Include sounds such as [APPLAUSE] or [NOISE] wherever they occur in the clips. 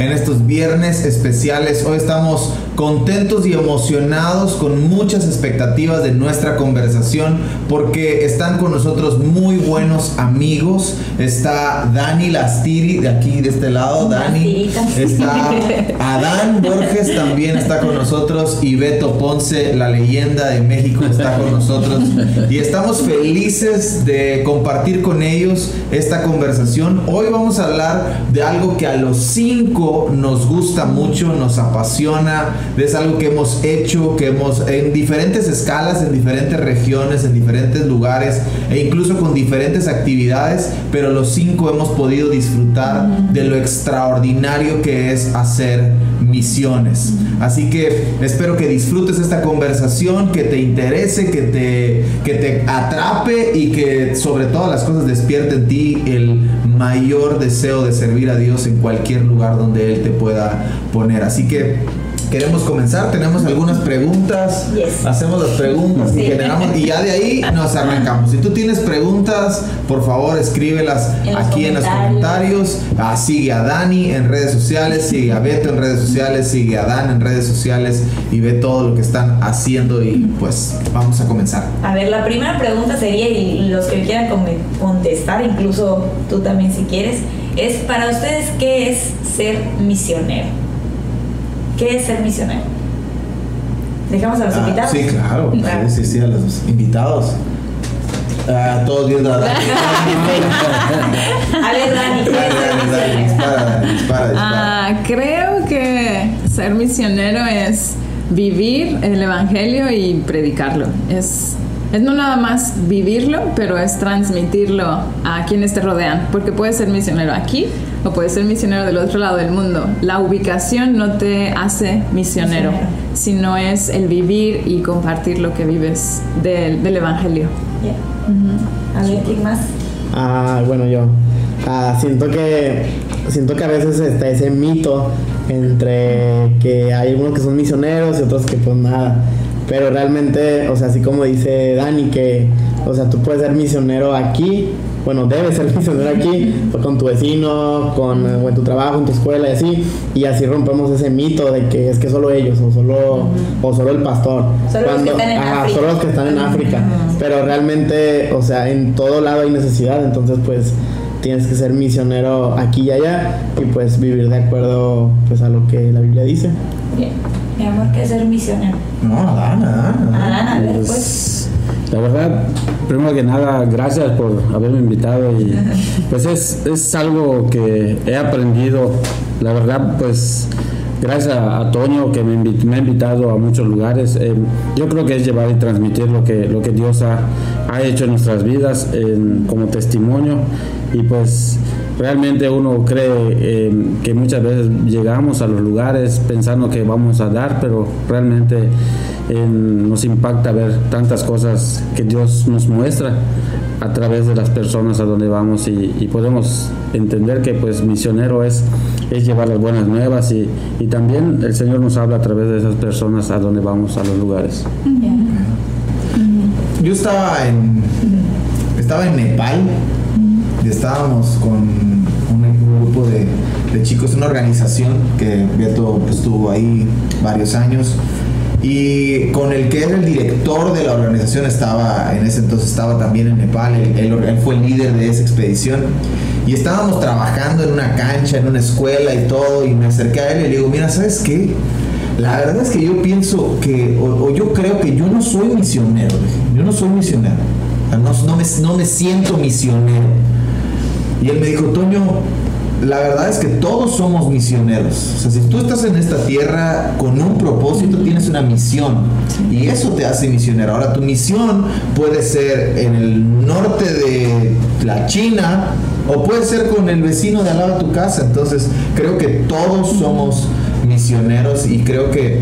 en estos viernes especiales. Hoy estamos contentos y emocionados con muchas expectativas de nuestra conversación porque están con nosotros muy buenos amigos. Está Dani Lastiri de aquí, de este lado. Dani. Está [LAUGHS] Adán Borges también está con nosotros y Beto Ponce, la leyenda de México, está con nosotros. Y estamos felices de compartir con ellos esta conversación. Hoy vamos a hablar de algo que a los cinco nos gusta mucho, nos apasiona, es algo que hemos hecho, que hemos en diferentes escalas, en diferentes regiones, en diferentes lugares e incluso con diferentes actividades, pero los cinco hemos podido disfrutar de lo extraordinario que es hacer misiones. Así que espero que disfrutes esta conversación, que te interese, que te, que te atrape y que sobre todas las cosas despierte en ti el mayor deseo de servir a Dios en cualquier lugar donde Él te pueda poner. Así que queremos comenzar, tenemos algunas preguntas, hacemos las preguntas y generamos y ya de ahí nos arrancamos. Si tú tienes preguntas, por favor escríbelas aquí en los comentarios. Ah, sigue a Dani en redes sociales, sigue a Beto en redes sociales, sigue a Dan en redes sociales y ve todo lo que están haciendo y pues vamos a comenzar. A ver, la primera pregunta sería, y los que quieran contestar, incluso tú también si quieres, es para ustedes, ¿qué es ser misionero? ¿Qué es ser misionero? ¿Dejamos a los ah, invitados? [LAUGHS] Sí, claro. Sí, sí, a los invitados. Ah, todos viendo a Dani. [LAUGHS] a ver, Dani, ¿qué es ser misionero? Dispara, dispara, dispara. Ah, creo que ser misionero es vivir el evangelio y predicarlo. Es es no nada más vivirlo, pero es transmitirlo a quienes te rodean, porque puedes ser misionero aquí o puedes ser misionero del otro lado del mundo. La ubicación no te hace misionero, sino es el vivir y compartir lo que vives del, Evangelio. ¿Alguien más? Ah, bueno, yo ah, siento que siento que a veces está ese mito entre que hay unos que son misioneros y otros que pues nada pero realmente, o sea, así como dice Dani, que, o sea, tú puedes ser misionero aquí, bueno, debes ser [LAUGHS] misionero aquí, pues, con tu vecino, con en tu trabajo, en tu escuela y así, y así rompemos ese mito de que es que solo ellos, o solo, o solo el pastor. Solo los que están en África. Solo los que están en África. Pero realmente, o sea, en todo lado hay necesidad, entonces pues tienes que ser misionero aquí y allá y pues vivir de acuerdo pues a lo que la Biblia dice. Bien mi amor, que ser misionero. No, Adán, Adán. Adán, a ver, pues. La verdad, primero que nada, gracias por haberme invitado y pues es, es algo que he aprendido, la verdad, pues gracias a, Toño que me, me, ha invitado a muchos lugares. Eh, yo creo que es llevar y transmitir lo que, lo que Dios ha, ha hecho en nuestras vidas como testimonio y pues realmente uno cree eh, que muchas veces llegamos a los lugares pensando que vamos a dar, pero realmente nos impacta ver tantas cosas que Dios nos muestra a través de las personas a donde vamos y, podemos entender que pues misionero es, es llevar las buenas nuevas y, y, también el Señor nos habla a través de esas personas a donde vamos a los lugares. Yo estaba en, estaba en Nepal y estábamos con un grupo de, de chicos, una organización que Beto estuvo ahí varios años y con el que era el director de la organización estaba, en ese entonces estaba también en Nepal, él, él, fue el líder de esa expedición. Y estábamos trabajando en una cancha, en una escuela y todo y me acerqué a él y le digo, mira, ¿sabes qué? La verdad es que yo pienso que, o, yo creo que yo no soy misionero, yo no soy misionero, no, no, me, no me siento misionero y él me dijo, Toño, la verdad es que todos somos misioneros. O sea, si tú estás en esta tierra con un propósito, tienes una misión. Y eso te hace misionero. Ahora, tu misión puede ser en el norte de la China o puede ser con el vecino de al lado de tu casa. Entonces, creo que todos somos misioneros y creo que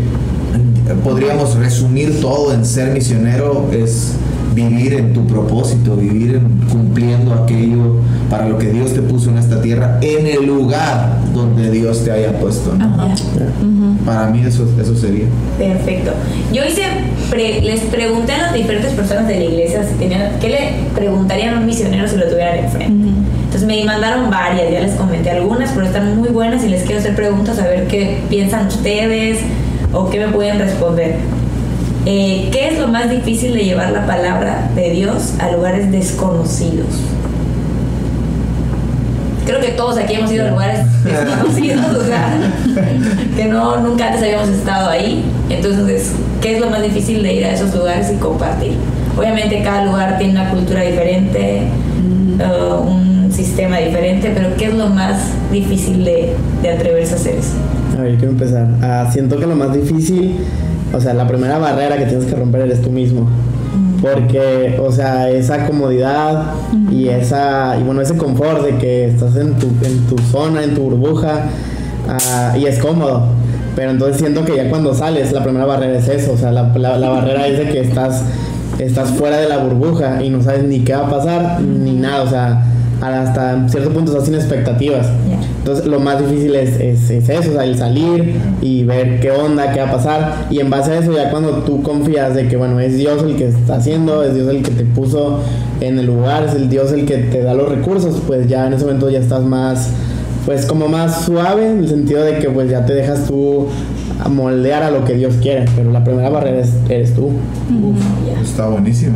podríamos resumir todo en ser misionero es vivir en tu propósito, vivir cumpliendo aquello para lo que Dios te puso en esta tierra, en el lugar donde Dios te haya puesto. Para mí eso, eso sería. Perfecto. Yo hice, les pregunté a las diferentes personas de la iglesia si tenían, qué le preguntarían a un misionero si lo tuvieran enfrente. Entonces me mandaron varias, ya les comenté algunas, pero están muy buenas y les quiero hacer preguntas a ver qué piensan ustedes o qué me pueden responder. Eh, ¿Qué es lo más difícil de llevar la palabra de Dios a lugares desconocidos? Creo que todos aquí hemos ido a lugares [LAUGHS] desconocidos, o sea, que no, nunca antes habíamos estado ahí. Entonces, ¿qué es lo más difícil de ir a esos lugares y compartir? Obviamente cada lugar tiene una cultura diferente, uh, un sistema diferente, pero ¿qué es lo más difícil de, de atreverse a hacer eso? A ver, quiero empezar. Ah, siento que lo más difícil, o sea, la primera barrera que tienes que romper eres tú mismo. Porque, o sea, esa comodidad y esa, y bueno, ese confort de que estás en tu, en tu zona, en tu burbuja, ah, y es cómodo. Pero entonces siento que ya cuando sales, la primera barrera es eso, o sea, la, la, la barrera es de que estás, estás fuera de la burbuja y no sabes ni qué va a pasar, ni nada, o sea, hasta cierto punto estás sin expectativas. Entonces lo más difícil es, es, es, eso, o sea, el salir y ver qué onda, qué va a pasar. Y en base a eso ya cuando tú confías de que, bueno, es Dios el que está haciendo, es Dios el que te puso en el lugar, es el Dios el que te da los recursos, pues ya en ese momento ya estás más, pues como más suave, en el sentido de que pues ya te dejas tú moldear a lo que Dios quiere. Pero la primera barrera es, eres tú. Uf, está buenísimo.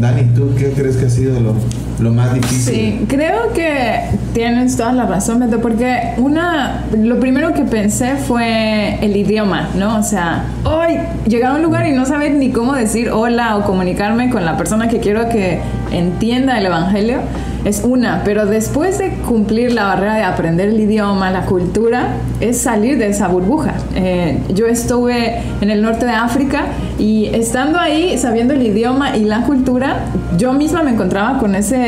Dani, ¿tú qué crees que ha sido lo, lo más difícil? Sí, creo que tienes toda la razón, Beto, porque una, lo primero que pensé fue el idioma, ¿no? O sea, hoy llegar a un lugar y no saber ni cómo decir hola o comunicarme con la persona que quiero que entienda el Evangelio es una, pero después de cumplir la barrera de aprender el idioma, la cultura, es salir de esa burbuja. Eh, yo estuve en el norte de África y estando ahí, sabiendo el idioma y la cultura, yo misma me encontraba con ese,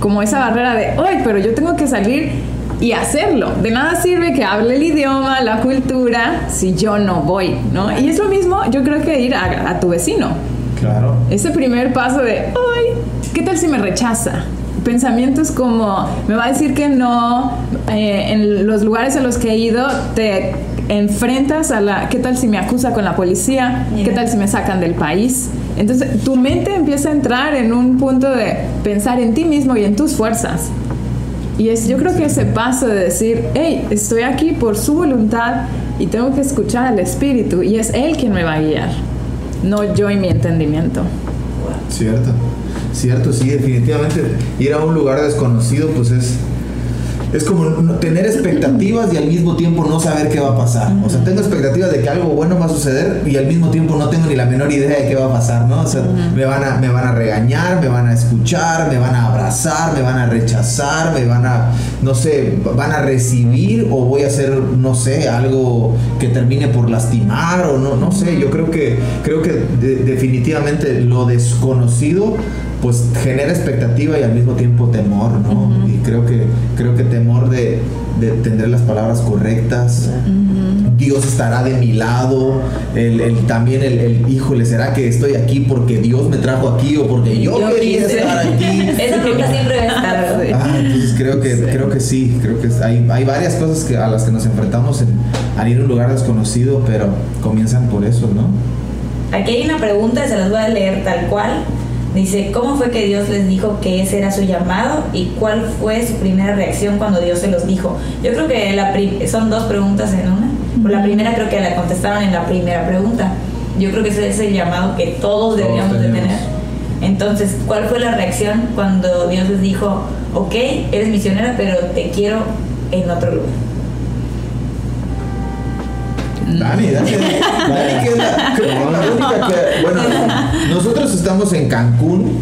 como esa barrera de, ¡ay, pero yo tengo que salir! Y hacerlo. De nada sirve que hable el idioma, la cultura, si yo no voy, ¿no? Y es lo mismo, yo creo que ir a, a tu vecino. Claro. Ese primer paso de, ¡ay! ¿Qué tal si me rechaza? pensamientos como me va a decir que no, eh, en los lugares a los que he ido te enfrentas a la, ¿qué tal si me acusa con la policía? ¿Qué tal si me sacan del país? Entonces tu mente empieza a entrar en un punto de pensar en ti mismo y en tus fuerzas. Y es, yo creo que ese paso de decir, hey, estoy aquí por su voluntad y tengo que escuchar al Espíritu y es Él quien me va a guiar, no yo y mi entendimiento. Cierto. Cierto, sí, definitivamente ir a un lugar desconocido pues es es como tener expectativas y al mismo tiempo no saber qué va a pasar. O sea, tengo expectativas de que algo bueno va a suceder y al mismo tiempo no tengo ni la menor idea de qué va a pasar, ¿no? O sea, me, van a, me van a regañar, me van a escuchar, me van a abrazar, me van a rechazar, me van a, no sé, van a recibir o voy a hacer, no sé, algo que termine por lastimar o no, no sé. Yo creo que, creo que definitivamente lo desconocido pues genera expectativa y al mismo tiempo temor, ¿no? Y creo que, creo que temor de, de tener las palabras correctas. Dios estará de mi lado. El, el también el, el, híjole, ¿será que estoy aquí porque Dios me trajo aquí o porque yo, Yo quería quise. estar aquí? [LAUGHS] Esa pregunta siempre va a estar. Ah, entonces creo que, creo que sí, creo que hay, hay varias cosas que, a las que nos enfrentamos en, al ir a un lugar desconocido, pero comienzan por eso, ¿no? Aquí hay una pregunta, se las voy a leer tal cual. Dice, ¿cómo fue que Dios les dijo que ese era su llamado y cuál fue su primera reacción cuando Dios se los dijo? Yo creo que la son dos preguntas en una. Por la primera creo que la contestaron en la primera pregunta. Yo creo que ese es el llamado que todos deberíamos de tener. Entonces, ¿cuál fue la reacción cuando Dios les dijo, ok, eres misionera, pero te quiero en otro lugar? Dani, Dani, [LAUGHS] Dani, que es la, única que, [LAUGHS] bueno, [LAUGHS] nosotros estamos en Cancún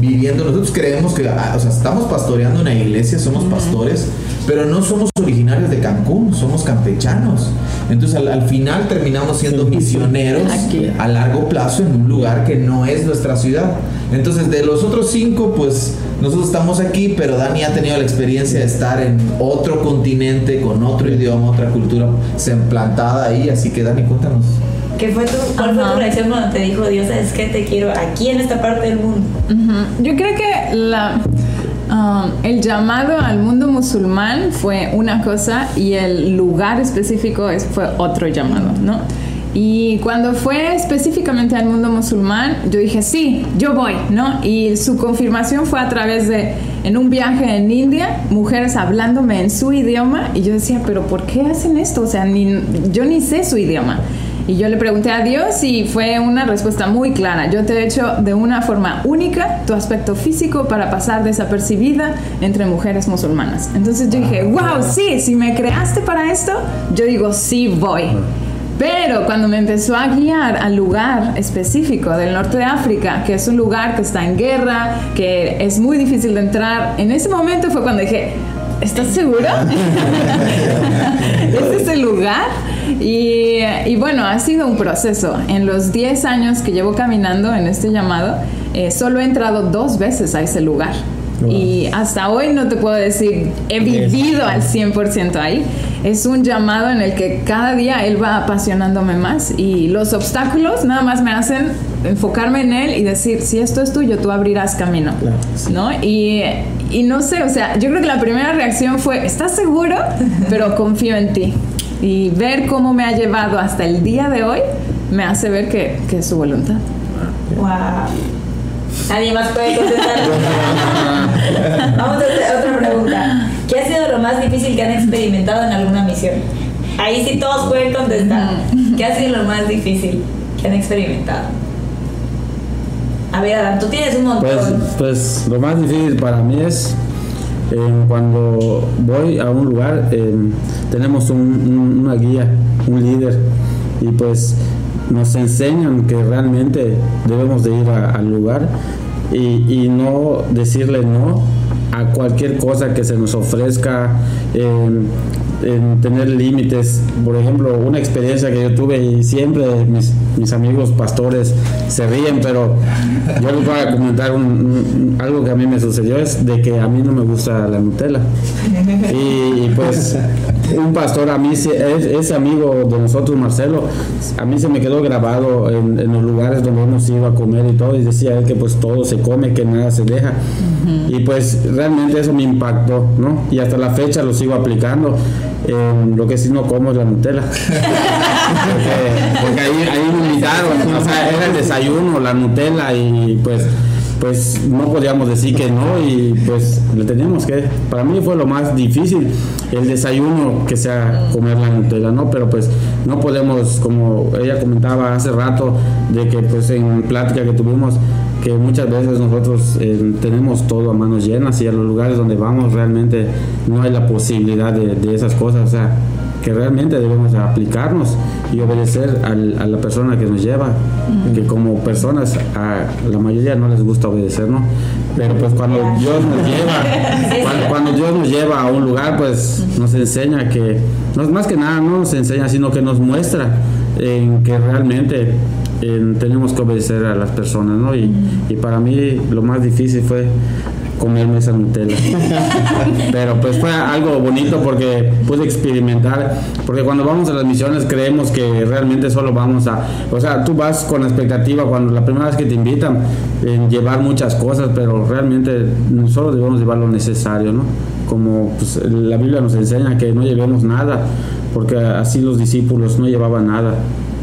viviendo, nosotros creemos que, ah, o sea, estamos pastoreando una iglesia, somos pastores, pero no somos originarios de Cancún, somos campechanos. Entonces al, al final terminamos siendo misioneros Aquí. a largo plazo en un lugar que no es nuestra ciudad. Entonces de los otros cinco, pues nosotros estamos aquí, pero Dani ha tenido la experiencia de estar en otro continente, con otro idioma, otra cultura, se implantada ahí. Así que Dani, cuéntanos. ¿Qué fue tu, ¿Cuál fue tu reacción cuando te dijo Dios, es que te quiero aquí en esta parte del mundo? Ujú. Yo creo que la, um, el llamado al mundo musulmán fue una cosa y el lugar específico es, fue otro llamado, ¿no? Y cuando fue específicamente al mundo musulmán, yo dije, sí, yo voy, ¿no? Y su confirmación fue a través de, en un viaje en India, mujeres hablándome en su idioma y yo decía, pero ¿por qué hacen esto? O sea, yo ni sé su idioma. Y yo le pregunté a Dios y fue una respuesta muy clara. Yo te he hecho de una forma única tu aspecto físico para pasar desapercibida entre mujeres musulmanas. Entonces yo dije, wow, sí, si me creaste para esto, yo digo, sí voy. Pero cuando me empezó a guiar al lugar específico del norte de África, que es un lugar que está en guerra, que es muy difícil de entrar, en ese momento fue cuando dije, ¿estás seguro? [LAUGHS] ¿Este es el lugar? Y, y, bueno, ha sido un proceso. En los 10 años que llevo caminando en este llamado, eh, solo he entrado dos veces a ese lugar. Y hasta hoy no te puedo decir, he vivido al 100% ahí. Es un llamado en el que cada día Él va apasionándome más y los obstáculos nada más me hacen enfocarme en Él y decir, si esto es tuyo, tú abrirás camino. ¿No? Y, y no sé, o sea, yo creo que la primera reacción fue, ¿estás seguro? [LAUGHS] Pero confío en ti. Y ver cómo me ha llevado hasta el día de hoy me hace ver que, que es su voluntad. Wow. Nadie más puede contestar. [LAUGHS] Vamos a hacer otra pregunta. ¿Qué ha sido lo más difícil que han experimentado en alguna misión? Ahí sí todos pueden contestar. ¿Qué ha sido lo más difícil que han experimentado? Tú tienes un montón. Pues, pues lo más difícil para mí es eh, cuando voy a un lugar, eh, tenemos un, una guía, un líder, y pues nos enseñan que realmente debemos de ir al lugar y, y, no decirle no a cualquier cosa que se nos ofrezca, en, en tener límites. Por ejemplo, una experiencia que yo tuve y siempre mis, mis amigos pastores se ríen, pero yo les voy a comentar un, un, algo que a mí me sucedió, es de que a mí no me gusta la Nutella. Y, y pues un pastor a mí, ese amigo de nosotros, Marcelo, a mí se me quedó grabado en, en, los lugares donde hemos ido a comer y todo, y decía él que pues todo se come, que nada se deja. Uh -huh. Y pues realmente eso me impactó, ¿no? Y hasta la fecha lo sigo aplicando. Eh, lo que sí no como es la Nutella. [LAUGHS] porque, porque ahí, ahí me invitaron, o sea, era el desayuno, la Nutella y pues pues no podíamos decir que no y pues le teníamos que para mí fue lo más difícil el desayuno que sea comer la Nutella no pero pues no podemos como ella comentaba hace rato de que pues en plática que tuvimos que muchas veces nosotros eh, tenemos todo a manos llenas y a los lugares donde vamos realmente no hay la posibilidad de, de esas cosas o sea que realmente debemos aplicarnos y obedecer al, a la persona que nos lleva, uh -huh. que como personas a la mayoría no les gusta obedecer, ¿no? Pero pues cuando Dios nos lleva, [LAUGHS] cuando, cuando, Dios nos lleva a un lugar, pues nos enseña que, no es más que nada, no nos enseña, sino que nos muestra en que realmente en, tenemos que obedecer a las personas, ¿no? Y para mí lo más difícil fue comerme esa Nutella. [LAUGHS] Pero pues fue algo bonito porque pude experimentar, porque cuando vamos a las misiones creemos que realmente solo vamos a, o sea, tú vas con la expectativa cuando la primera vez que te invitan en llevar muchas cosas, pero realmente solo debemos llevar lo necesario, ¿no? Como pues, la Biblia nos enseña que no llevemos nada, porque así los discípulos no llevaban nada,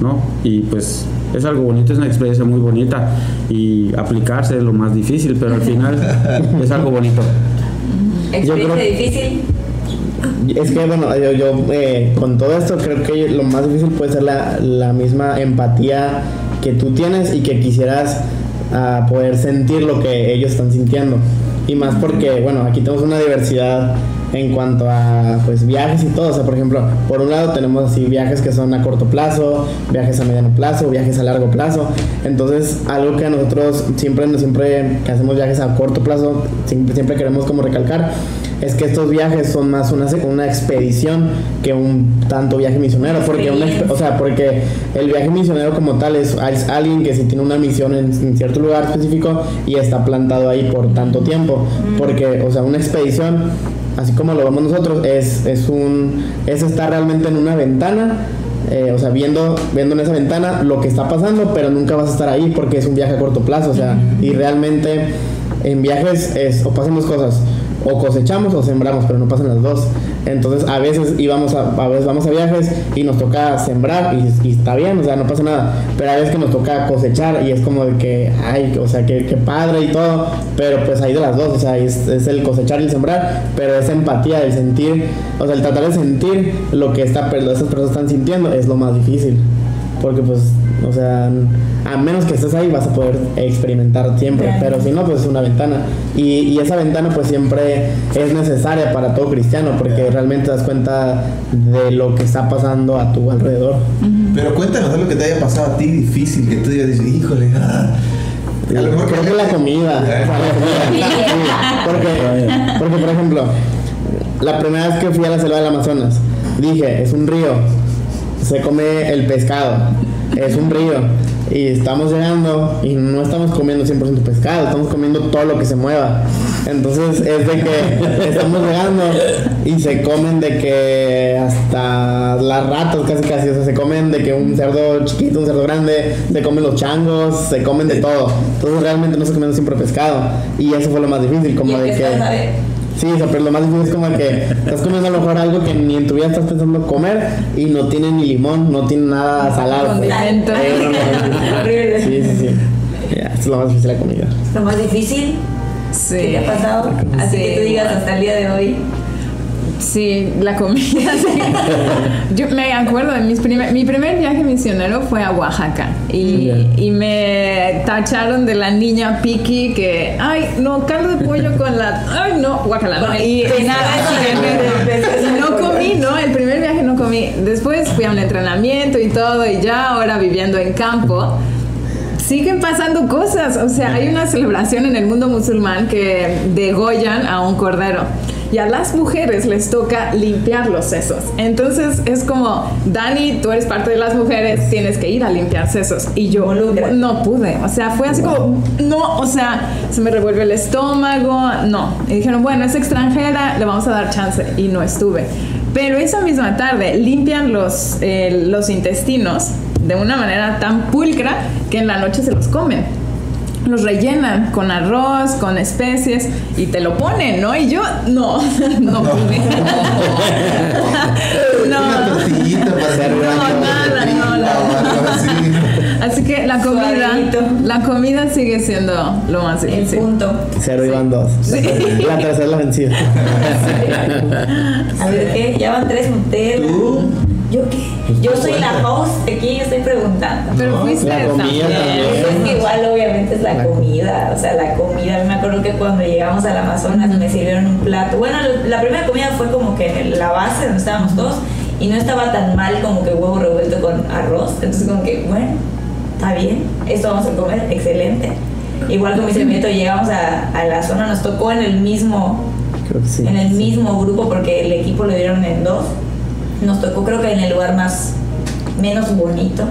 ¿no? Y pues es algo bonito, es una experiencia muy bonita y aplicarse es lo más difícil, pero al final es algo bonito. ¿Experiencia creo, difícil? Es que, bueno, yo, yo eh, con todo esto creo que lo más difícil puede ser la, la misma empatía que tú tienes y que quisieras uh, poder sentir lo que ellos están sintiendo. Y más porque, bueno, aquí tenemos una diversidad en cuanto a pues viajes y todo, o sea, por ejemplo, por un lado tenemos así viajes que son a corto plazo, viajes a mediano plazo, viajes a largo plazo. Entonces, algo que nosotros siempre siempre que hacemos viajes a corto plazo, siempre, siempre queremos como recalcar es que estos viajes son más una, una expedición que un tanto viaje misionero, porque una, o sea, porque el viaje misionero como tal es, es alguien que si tiene una misión en, en, cierto lugar específico y está plantado ahí por tanto tiempo, porque, o sea, una expedición así como lo vemos nosotros, es, es, un, es estar realmente en una ventana, eh, o sea, viendo, viendo en esa ventana lo que está pasando, pero nunca vas a estar ahí porque es un viaje a corto plazo, o sea, y realmente en viajes es, o pasan dos cosas, o cosechamos o sembramos, pero no pasan las dos. Entonces a veces íbamos a, a veces vamos a viajes y nos toca sembrar y, está bien, o sea, no pasa nada. Pero a veces que nos toca cosechar y es como de que, ay, o sea, que, padre y todo, pero pues hay de las dos, o sea, es, es el cosechar y el sembrar, pero esa empatía, el sentir, o sea, el tratar de sentir lo que esta, esas personas están sintiendo es lo más difícil. Porque pues, o sea, a menos que estés ahí vas a poder experimentar siempre, Claro. pero si no, pues es una ventana. Y, y esa ventana pues siempre es necesaria para todo cristiano, porque realmente te das cuenta de lo que está pasando a tu alrededor. Pero cuéntanos algo que te haya pasado a ti difícil, que tú digas, híjole, ah. A lo mejor Creo que la comida. [LAUGHS] la comida. Porque, por ejemplo, la primera vez que fui a la selva del Amazonas, dije, es un río, se come el pescado, es un río. Y estamos llegando y no estamos comiendo 100% pescado, estamos comiendo todo lo que se mueva. Entonces es de que [LAUGHS] estamos llegando y se comen de que hasta las ratas casi casi, o sea, se comen de que un cerdo chiquito, un cerdo grande, se comen los changos, se comen de todo. Entonces realmente no se comiendo siempre pescado. Y eso fue lo más difícil, como de que... Sí, o sea, pero lo más difícil es como que estás comiendo a lo mejor algo que ni en tu vida estás pensando comer y no tiene ni limón, no tiene nada salado. Condimento. No, no, no. Horrible. Sí, sí, sí. Ya, es lo más difícil la comida. Lo más difícil que Sí. te ha pasado. Así que tú digas hasta el día de hoy. Sí, la comida. [LAUGHS] sí. Yo me acuerdo de mis primer, mi primer viaje misionero fue a Oaxaca y, y me tacharon de la niña Piki que, ay, no, caldo de pollo con la, ay, no, guacala, no, y, y nada, me- no comí, ¿no? El primer viaje no comí. Después fui a un entrenamiento y todo y ya ahora viviendo en campo siguen pasando cosas. O sea, hay una celebración en el mundo musulmán que degollan a un cordero. Y a las mujeres les toca limpiar los sesos. Entonces es como, Dani, tú eres parte de las mujeres, tienes que ir a limpiar sesos. Y yo no pude. O sea, fue así como, no, o sea, se me revuelve el estómago, no. Y dijeron, bueno, es extranjera, le vamos a dar chance. Y no estuve. Pero esa misma tarde limpian los, eh, los intestinos de una manera tan pulcra que en la noche se los comen. Los rellenan con arroz, con especies y te lo ponen, ¿no? Y yo no, [LAUGHS] no pude. [LAUGHS] No. tortillita para hacer No, nada, no, no. [LAUGHS] así. Que la comida, la comida sigue siendo lo más difícil. punto. Cero iban dos. La tercera es la vencida. A ver, ¿qué? Ya van tres monteros. ¿Yo qué? Pues Yo soy la host aquí, yo estoy preguntando. Pero No, fuiste la comida también. Pues es que igual obviamente es la La- comida, o sea, la comida, me acuerdo que cuando llegamos al Amazonas me sirvieron un plato, bueno, la primera comida fue como que en la base donde estábamos todos y no estaba tan mal como que huevo revuelto con arroz, entonces como que, bueno, está bien, esto vamos a comer, excelente. Igual con mi servieto llegamos a, a la zona, nos tocó en el mismo Creo que sí. en el mismo grupo porque el equipo lo dieron en dos. Nos tocó creo que en el lugar más menos bonito.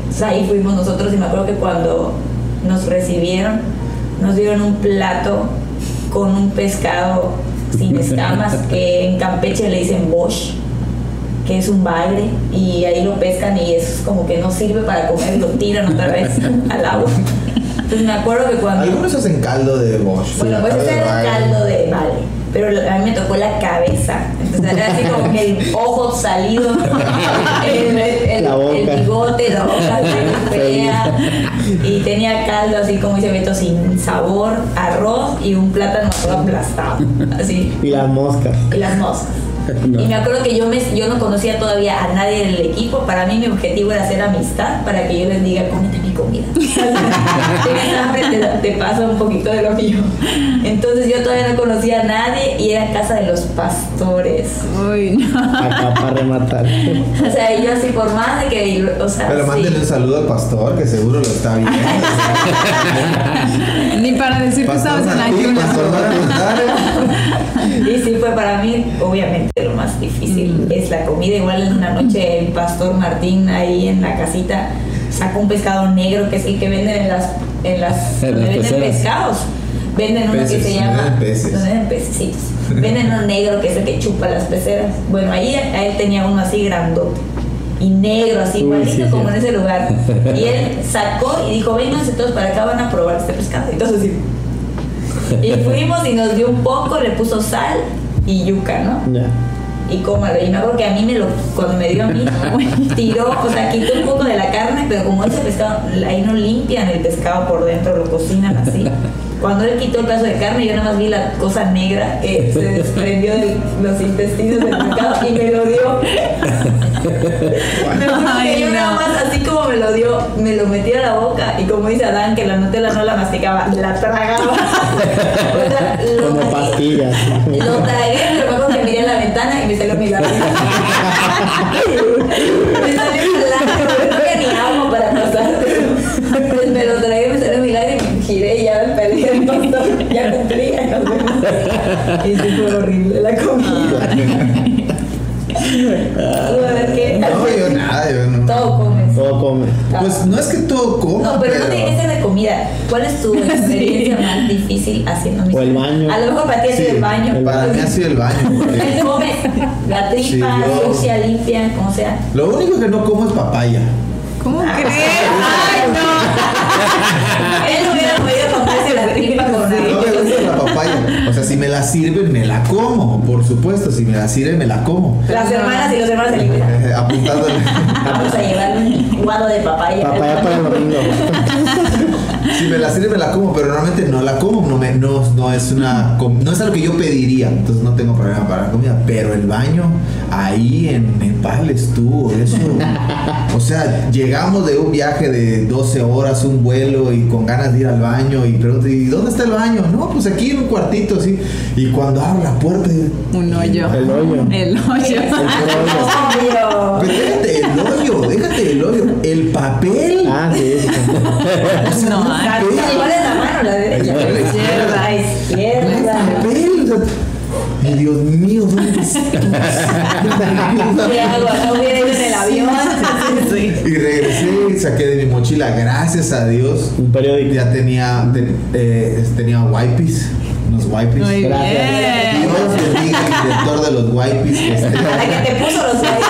Entonces ahí fuimos nosotros y me acuerdo que cuando nos recibieron nos dieron un plato con un pescado sin escamas [LAUGHS] que en Campeche le dicen bosch que es un bagre y ahí lo pescan y es como que no sirve para comer, lo tiran otra vez [LAUGHS] al agua. Entonces me acuerdo que cuando Algunos hacen caldo de Bosch. bueno, pues ese era el caldo de vale. Pero a mí me tocó la cabeza. Entonces era así como que el ojo salido, [LAUGHS] el, el- La boca. el bigote, la boca [LAUGHS] fea. Y tenía caldo así como dice Beto, sin sabor, arroz y un plátano todo aplastado. Así. Y las moscas. Y las moscas. [LAUGHS] Y me acuerdo que yo, me, yo no conocía todavía a nadie del equipo. Para mí mi objetivo era hacer amistad para que yo les diga, cómete mi comida. [LAUGHS] Te, te pasa un poquito de lo mío. Entonces yo todavía no conocía a nadie y era casa de los pastores. Uy, no. Acá para rematar. O sea, yo así por más de que, o sea, Pero sí. mándenle un saludo al pastor, que seguro lo está viendo. [LAUGHS] Ni para decir que estabas en dale. Y sí fue para mí, obviamente, lo más difícil es la comida. Igual en una noche el pastor Martín ahí en la casita sacó un pescado negro que es el que venden en las en las En las venden pescados. Venden uno Peces, que se llama venden peces. venden pececitos. Venden uno negro que es el que chupa las peceras. Bueno, ahí a él tenía uno así grandote y negro, así igualito sí, como sí. en ese lugar. [LAUGHS] Y él sacó y dijo, vénganse todos para acá, van a probar este pescado. Y todos así. Y fuimos y nos dio un poco, le puso sal y yuca, ¿no? Ya. Y cómalo. Y me acuerdo que a mí me lo, cuando me dio a mí, [LAUGHS] tiró, o sea, quitó un poco de la carne, pero como ese pescado, ahí no limpian el pescado por dentro, lo cocinan así. Cuando él quitó el pedazo de carne, yo nada más vi la cosa negra que se desprendió de los intestinos del pescado y me lo dio. Ay, que yo nada más, así como me lo dio, me lo metí a la boca y como dice Adán, que la Nutella no la masticaba, la tragaba. [LAUGHS] O sea, lo Como pastillas. lo tragué, pero me acuerdo la ventana y me salió mi lágrima. [LAUGHS] me salió mi lágrima, no tenía ni agua para pasar. Pues me lo tragué, me salió mi lágrima y giré y ya perdí el pastor. Ya cumplí, ya nos vemos. Y sí fue horrible la comida. Tú, a ver qué. No, yo nada, yo no. Todo come. Pues no es que todo coma, No, pero no tiene que ser de comida. ¿Cuál es tu [LAUGHS] experiencia más difícil haciendo mis O el baño. A lo mejor para ti ha sido el baño. Para [LAUGHS] mí ha sido el baño. porque Él come la tripa, Sí, yo- sucia, limpia, como sea. Lo único que no como es papaya. ¿Cómo crees? [LAUGHS] Ay, no. Él no hubiera podido comerse la tripa con No la. O sea, si me la sirven, me la como. Por supuesto, si me la sirven, me la como. Las hermanas y los hermanos. Eh, [LAUGHS] apuntándole. Vamos a llevar un guado de papaya. Papaya para el domingo. [LAUGHS] Si me la sirven, me la como, pero normalmente no la como. No, me, no, no es una no es algo que yo pediría. Entonces no tengo problema para la comida. Pero el baño, ahí en Nepal estuvo. Eso. O sea, llegamos de un viaje de 12 horas, un vuelo y con ganas de ir al baño. Y pregunto, ¿y dónde está el baño? No, pues aquí en un cuartito, así. Y cuando abro la puerta, Un hoyo. El hoyo. El hoyo. Obvio. [LAUGHS] Pero déjate el hoyo, déjate el hoyo. El papel. Ah, sí. [LAUGHS] No, un ay, papel. ¿Cuál es la mano? La derecha. La izquierda. Papel. o sea, Ay, Dios mío, ¿dónde estás? [LAUGHS] ¿Qué hago? No hubiera ido en el avión. Y regresé y saqué de mi mochila, gracias a Dios. Un periódico. Ya tenía, te- eh, tenía wipes, unos wipes. Muy Dios bien. bendiga al inventor de los wipes. este, La que te puso los guayos.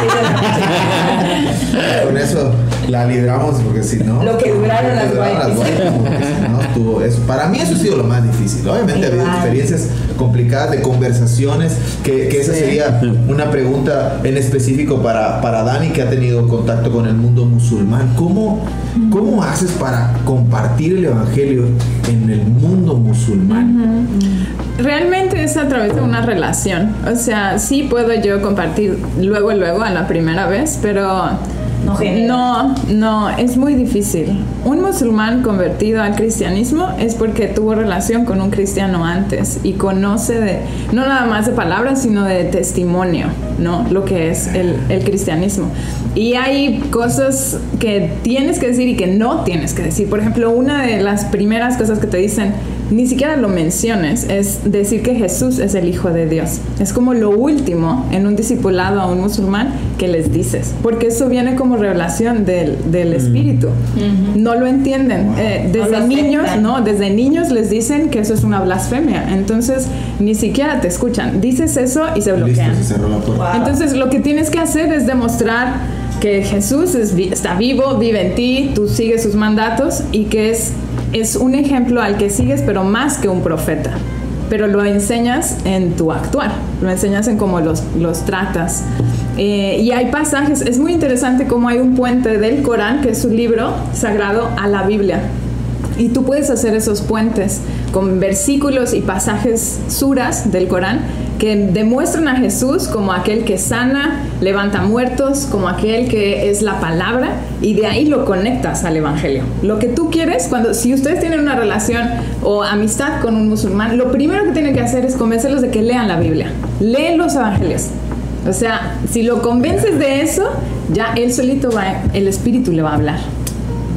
con eso la libramos porque si no. Lo que duraron lo que las wipes. porque si no estuvo eso. Para mí eso ha sido lo más difícil. Obviamente ha habido experiencias complicadas de conversaciones, que, que esa sería una pregunta en específico para, para Dani que ha tenido contacto con el mundo musulmán. ¿Cómo, ¿Cómo haces para compartir el evangelio en el mundo musulmán? Realmente es a través de una relación. O sea, sí puedo yo compartir luego, luego, a la primera vez, pero No genera. no, no, es muy difícil. Un musulmán convertido al cristianismo es porque tuvo relación con un cristiano antes y conoce de, no nada más de palabras, sino de testimonio, ¿no? Lo que es el, el cristianismo. Y hay cosas que tienes que decir y que no tienes que decir. Por ejemplo, una de las primeras cosas que te dicen, ni siquiera lo menciones, es decir que Jesús es el Hijo de Dios. Es como lo último en un discipulado a un musulmán que les dices, porque eso viene como revelación del, del Espíritu. No lo entienden. Eh, No desde lo niños, no, desde niños les dicen que eso es una blasfemia. Entonces, ni siquiera te escuchan. Dices eso y se Listo, bloquean. se cerró la puerta. Wow. Entonces lo que tienes que hacer es demostrar que Jesús es está vivo, vive en ti, tú sigues sus mandatos y que es, es un ejemplo al que sigues, pero más que un profeta. Pero lo enseñas en tu actuar, lo enseñas en cómo los, los tratas. Eh, y hay pasajes, es muy interesante cómo hay un puente del Corán, que es un libro sagrado, a la Biblia. Y tú puedes hacer esos puentes con versículos y pasajes suras del Corán que demuestran a Jesús como aquel que sana, levanta muertos, como aquel que es la palabra y de ahí lo conectas al evangelio. Lo que tú quieres cuando si ustedes tienen una relación o amistad con un musulmán, lo primero que tienen que hacer es convencerlos de que lean la Biblia. Leen los evangelios. O sea, si lo convences de eso, ya él solito va el espíritu le va a hablar.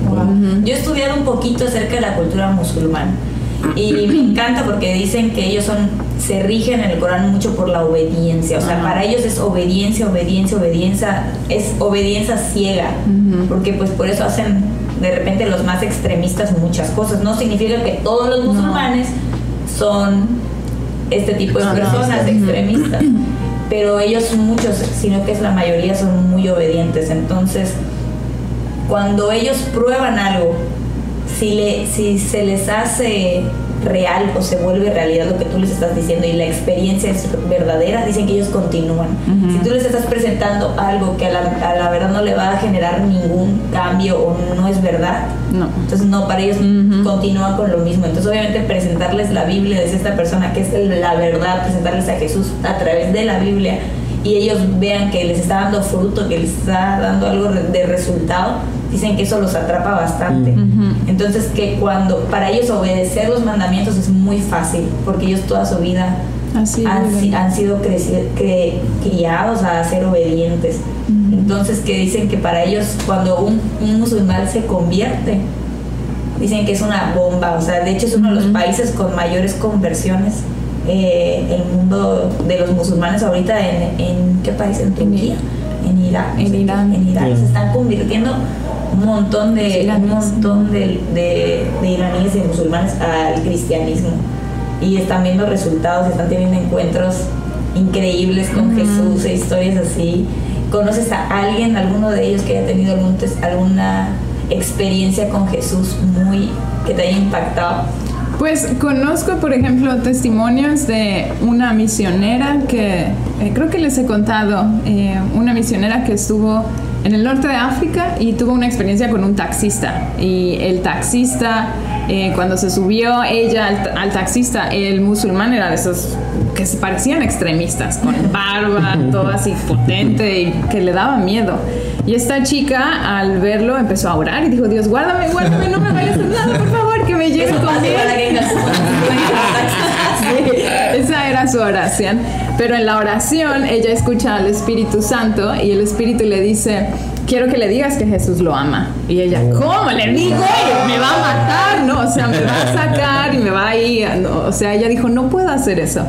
Wow. Yo he estudiado un poquito acerca de la cultura musulmana y me encanta porque dicen que ellos son se rigen en el Corán mucho por la obediencia, o sea, para ellos es obediencia, obediencia, obediencia, es obediencia ciega, porque pues por eso hacen de repente los más extremistas muchas cosas. No significa que todos los No. musulmanes son este tipo de personas extremistas, pero ellos muchos, sino que es la mayoría son muy obedientes, entonces cuando ellos prueban algo, si, le, si se les hace real o se vuelve realidad lo que tú les estás diciendo y la experiencia es verdadera, dicen que ellos continúan. Si tú les estás presentando algo que a la, verdad no le va a generar ningún cambio o no es verdad, no. entonces no, para ellos continúan con lo mismo. Entonces obviamente presentarles la Biblia, de esta persona que es la verdad, presentarles a Jesús a través de la Biblia y ellos vean que les está dando fruto, que les está dando algo de resultado, dicen que eso los atrapa bastante. Entonces que cuando para ellos obedecer los mandamientos es muy fácil, porque ellos toda su vida han, sido criados a ser obedientes. Entonces que dicen que para ellos cuando un, musulmán se convierte, dicen que es una bomba, o sea, de hecho es uno de los países con mayores conversiones eh, el mundo de los musulmanes ahorita en, en qué país en Turquía en Irak en Irán en Irak. Se están convirtiendo un montón de un montón de, de, iraníes y musulmanes al cristianismo. Y están viendo resultados están teniendo encuentros increíbles con Jesús e historias así. Conoces a alguien alguno de ellos que haya tenido algún, alguna experiencia con Jesús muy que te haya impactado pues conozco, por ejemplo, testimonios de una misionera que eh, creo que les he contado, eh, una misionera que estuvo en el norte de África y tuvo una experiencia con un taxista. Y el taxista, eh, cuando se subió ella al, taxista, el musulmán era de esos que se parecían extremistas, con [LAUGHS] barba, todo así potente y que le daba miedo. Y esta chica, al verlo, empezó a orar y dijo, Dios, guárdame, guárdame, no me vayas a nada, por favor, me lleve con él. [LAUGHS] esa era su oración. Pero en la oración ella escucha al Espíritu Santo y el Espíritu le dice, quiero que le digas que Jesús lo ama. Y ella, ¿cómo le digo? Me va a matar, ¿no? O sea, me va a sacar y me va a ir. O sea, ella dijo, no puedo hacer eso.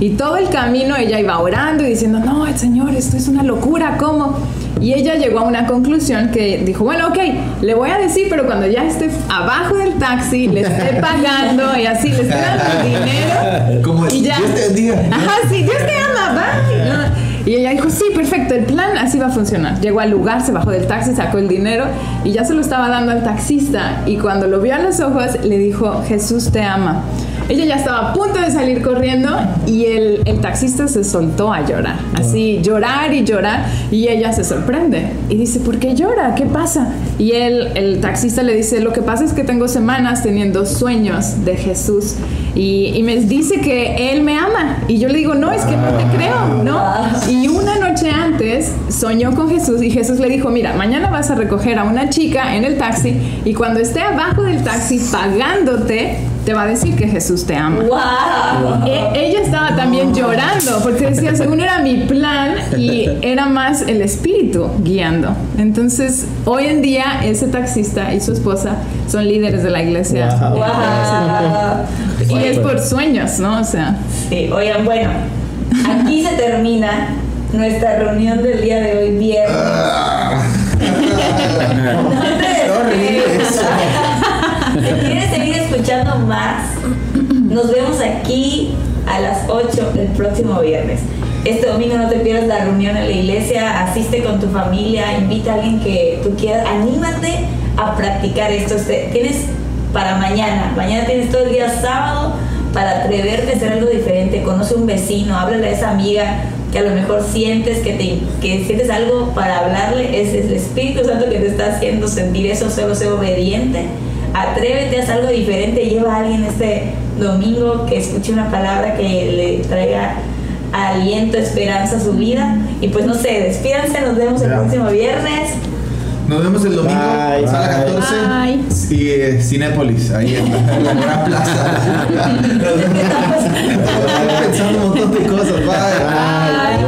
Y todo el camino ella iba orando y diciendo, no, el Señor, esto es una locura, ¿cómo? Y ella llegó a una conclusión que dijo, bueno, ok, le voy a decir, pero cuando ya esté abajo del taxi, le esté [LAUGHS] pagando y así, le esté dando dinero. Como y ya. Dios te bendiga. Ajá, sí, Dios te ama, bye. Y ella dijo, sí, perfecto, el plan así va a funcionar. Llegó al lugar, se bajó del taxi, sacó el dinero y ya se lo estaba dando al taxista. Y cuando lo vio a los ojos, le dijo, Jesús te ama. Ella ya estaba a punto de salir corriendo y el, el taxista se soltó a llorar. Así, llorar y llorar. Y ella se sorprende y dice, ¿por qué llora? ¿Qué pasa? Y él, el taxista le dice, lo que pasa es que tengo semanas teniendo sueños de Jesús y, y, me dice que él me ama. Y yo le digo, no, es que no te creo, ¿no? Y una noche antes soñó con Jesús y Jesús le dijo, mira, mañana vas a recoger a una chica en el taxi y cuando esté abajo del taxi pagándote, te va a decir que Jesús te ama. E, ella estaba también llorando porque decía, según era mi plan y era más el espíritu guiando. Entonces, hoy en día ese taxista y su esposa son líderes de la iglesia. Y es por sueños, ¿no? O sea. Sí, oigan, bueno, aquí se termina nuestra reunión del día de hoy, viernes. Ah. quieres seguir escuchando más, nos vemos aquí a las 8 el próximo viernes. Este domingo no te pierdas la reunión en la iglesia, asiste con tu familia, invita a alguien que tú quieras, anímate a practicar esto. Este, tienes para mañana, mañana tienes todo el día sábado para atreverte a hacer algo diferente, conoce un vecino, háblale a esa amiga que a lo mejor sientes que, te, que sientes algo para hablarle, es el Espíritu Santo que te está haciendo sentir eso, solo ser obediente atrévete a hacer algo diferente, lleva a alguien este domingo que escuche una palabra que le traiga aliento, esperanza a su vida. Y pues no sé, despídanse, nos vemos el próximo viernes. Nos vemos el domingo, bye, sala 14 bye. y eh, Cinépolis, ahí en la, gran plaza. [LAUGHS] Nos vemos pensando un montón de cosas. bye.